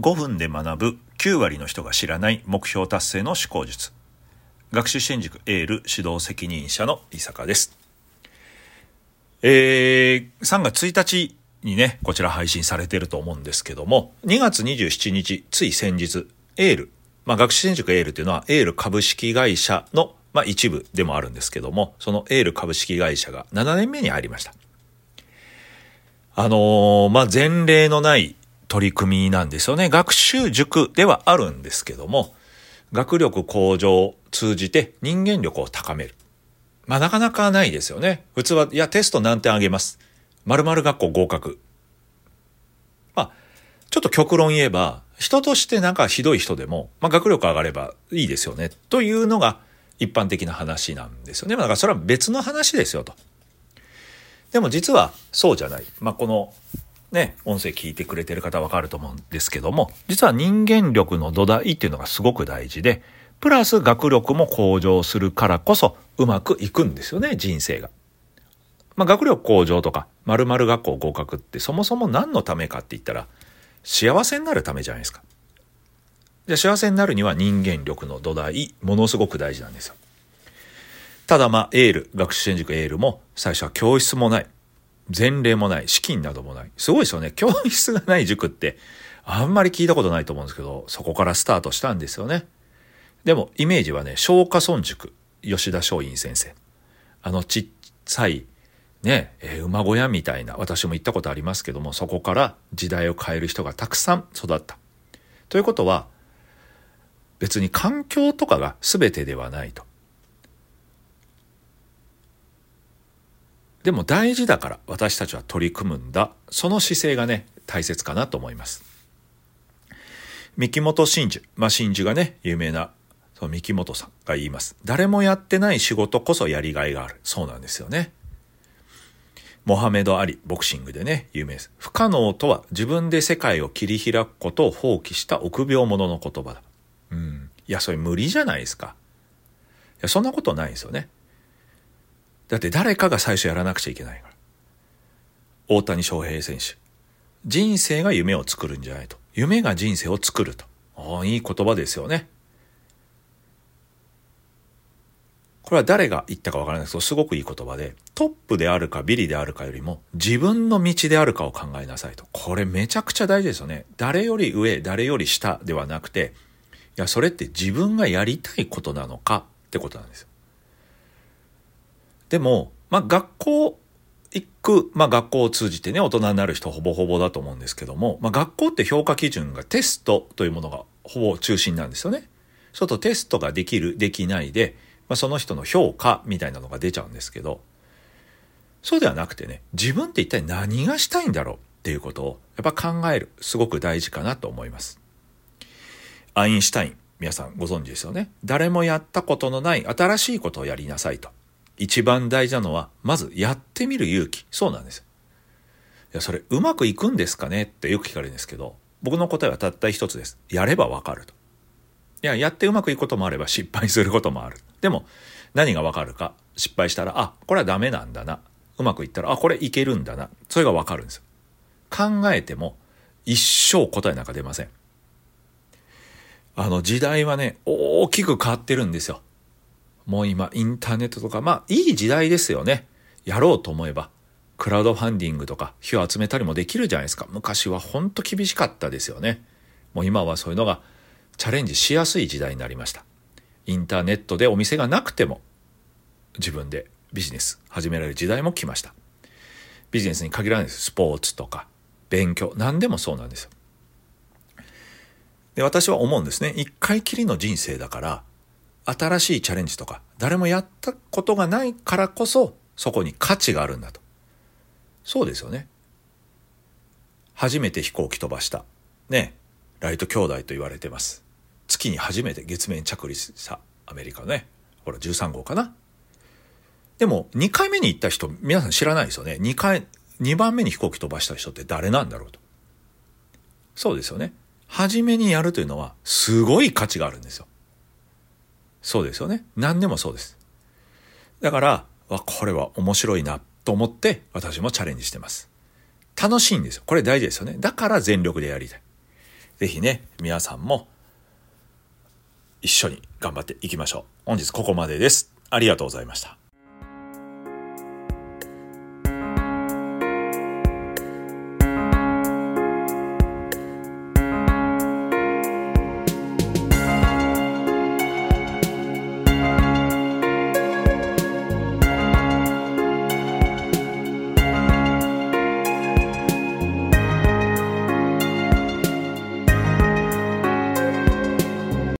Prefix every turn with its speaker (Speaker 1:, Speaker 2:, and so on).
Speaker 1: 5分で学ぶ9割の人が知らない目標達成の思考術。学習支援塾エール指導責任者の伊坂です。えー、3月1日にねこちら配信されてると思うんですけども2月27日つい先日エール。まあ、学習支援塾エールっていうのはエール株式会社の、まあ、一部でもあるんですけどもそのエール株式会社が7年目に入りました。あのー、まあ、前例のない取り組みなんですよね。学習塾ではあるんですけども、学力向上を通じて人間力を高める。まあなかなかないですよね。普通は、いや、テスト何点あげます。〇〇学校合格。まあ、ちょっと極論言えば、人としてなんかひどい人でも、まあ学力上がればいいですよね。というのが一般的な話なんですよね。まあだからそれは別の話ですよと。でも実はそうじゃない。まあこのね、音声聞いてくれてる方はわかると思うんですけども、実は人間力の土台っていうのがすごく大事で、プラス学力も向上するからこそうまくいくんですよね、人生が。まあ、学力向上とか、〇〇学校合格ってそもそも何のためかって言ったら、幸せになるためじゃないですか。じゃ幸せになるには人間力の土台、ものすごく大事なんですよ。ただまあ、エール、学習支援塾エールも最初は教室もない。前例もない、資金などもない。すごいですよね。教室がない塾って、あんまり聞いたことないと思うんですけど、そこからスタートしたんですよね。でも、イメージはね、松下村塾、吉田松陰先生。あのちっさい、ね、え、馬小屋みたいな、私も行ったことありますけども、そこから時代を変える人がたくさん育った。ということは、別に環境とかが全てではないと。でも大事だから私たちは取り組むんだ。その姿勢がね、大切かなと思います。三木本真珠。まあ、真珠がね、有名な、その三木本さんが言います。誰もやってない仕事こそやりがいがある。そうなんですよね。モハメド・アリ、ボクシングでね、有名です。不可能とは自分で世界を切り開くことを放棄した臆病者の言葉だ。うん。いや、それ無理じゃないですか。いや、そんなことないですよね。だって誰かが最初やらなくちゃいけないから。大谷翔平選手。人生が夢を作るんじゃないと。夢が人生を作ると。ああ、いい言葉ですよね。これは誰が言ったかわからないですけど、すごくいい言葉で、トップであるかビリであるかよりも、自分の道であるかを考えなさいと。これめちゃくちゃ大事ですよね。誰より上、誰より下ではなくて、いや、それって自分がやりたいことなのかってことなんですよ。でも、まあ、学校行く、まあ、学校を通じてね、大人になる人ほぼほぼだと思うんですけども、まあ、学校って評価基準がテストというものがほぼ中心なんですよね。そうするとテストができる、できないで、まあ、その人の評価みたいなのが出ちゃうんですけど、そうではなくてね、自分って一体何がしたいんだろうっていうことをやっぱ考える、すごく大事かなと思います。アインシュタイン、皆さんご存知ですよね。誰もやったことのない新しいことをやりなさいと。一番大事なのは、まずやってみる勇気。そうなんです。いや、それうまくいくんですかねってよく聞かれるんですけど、僕の答えはたった一つです。やればわかると。いや、やってうまくいくこともあれば失敗することもある。でも、何がわかるか。失敗したら、あ、これはダメなんだな。うまくいったら、あ、これいけるんだな。それがわかるんです。考えても、一生答えなんか出ません。あの時代はね、大きく変わってるんですよ。もう今インターネットとか、まあいい時代ですよね。やろうと思えば。クラウドファンディングとか、火を集めたりもできるじゃないですか。昔はほんと厳しかったですよね。もう今はそういうのがチャレンジしやすい時代になりました。インターネットでお店がなくても自分でビジネス始められる時代も来ました。ビジネスに限らないです。スポーツとか勉強、何でもそうなんですよ。で、私は思うんですね。一回きりの人生だから、新しいチャレンジとか、誰もやったことがないからこそ、そこに価値があるんだと。そうですよね。初めて飛行機飛ばした。ね。ライト兄弟と言われてます。月に初めて月面着陸したアメリカのね。ほら、13号かな。でも、2回目に行った人、皆さん知らないですよね。2回、2番目に飛行機飛ばした人って誰なんだろうと。そうですよね。初めにやるというのは、すごい価値があるんですよ。そうですよね。何でもそうです。だから、わ、これは面白いなと思って私もチャレンジしてます。楽しいんですよ。これ大事ですよね。だから全力でやりたい。ぜひね、皆さんも一緒に頑張っていきましょう。本日ここまでです。ありがとうございました。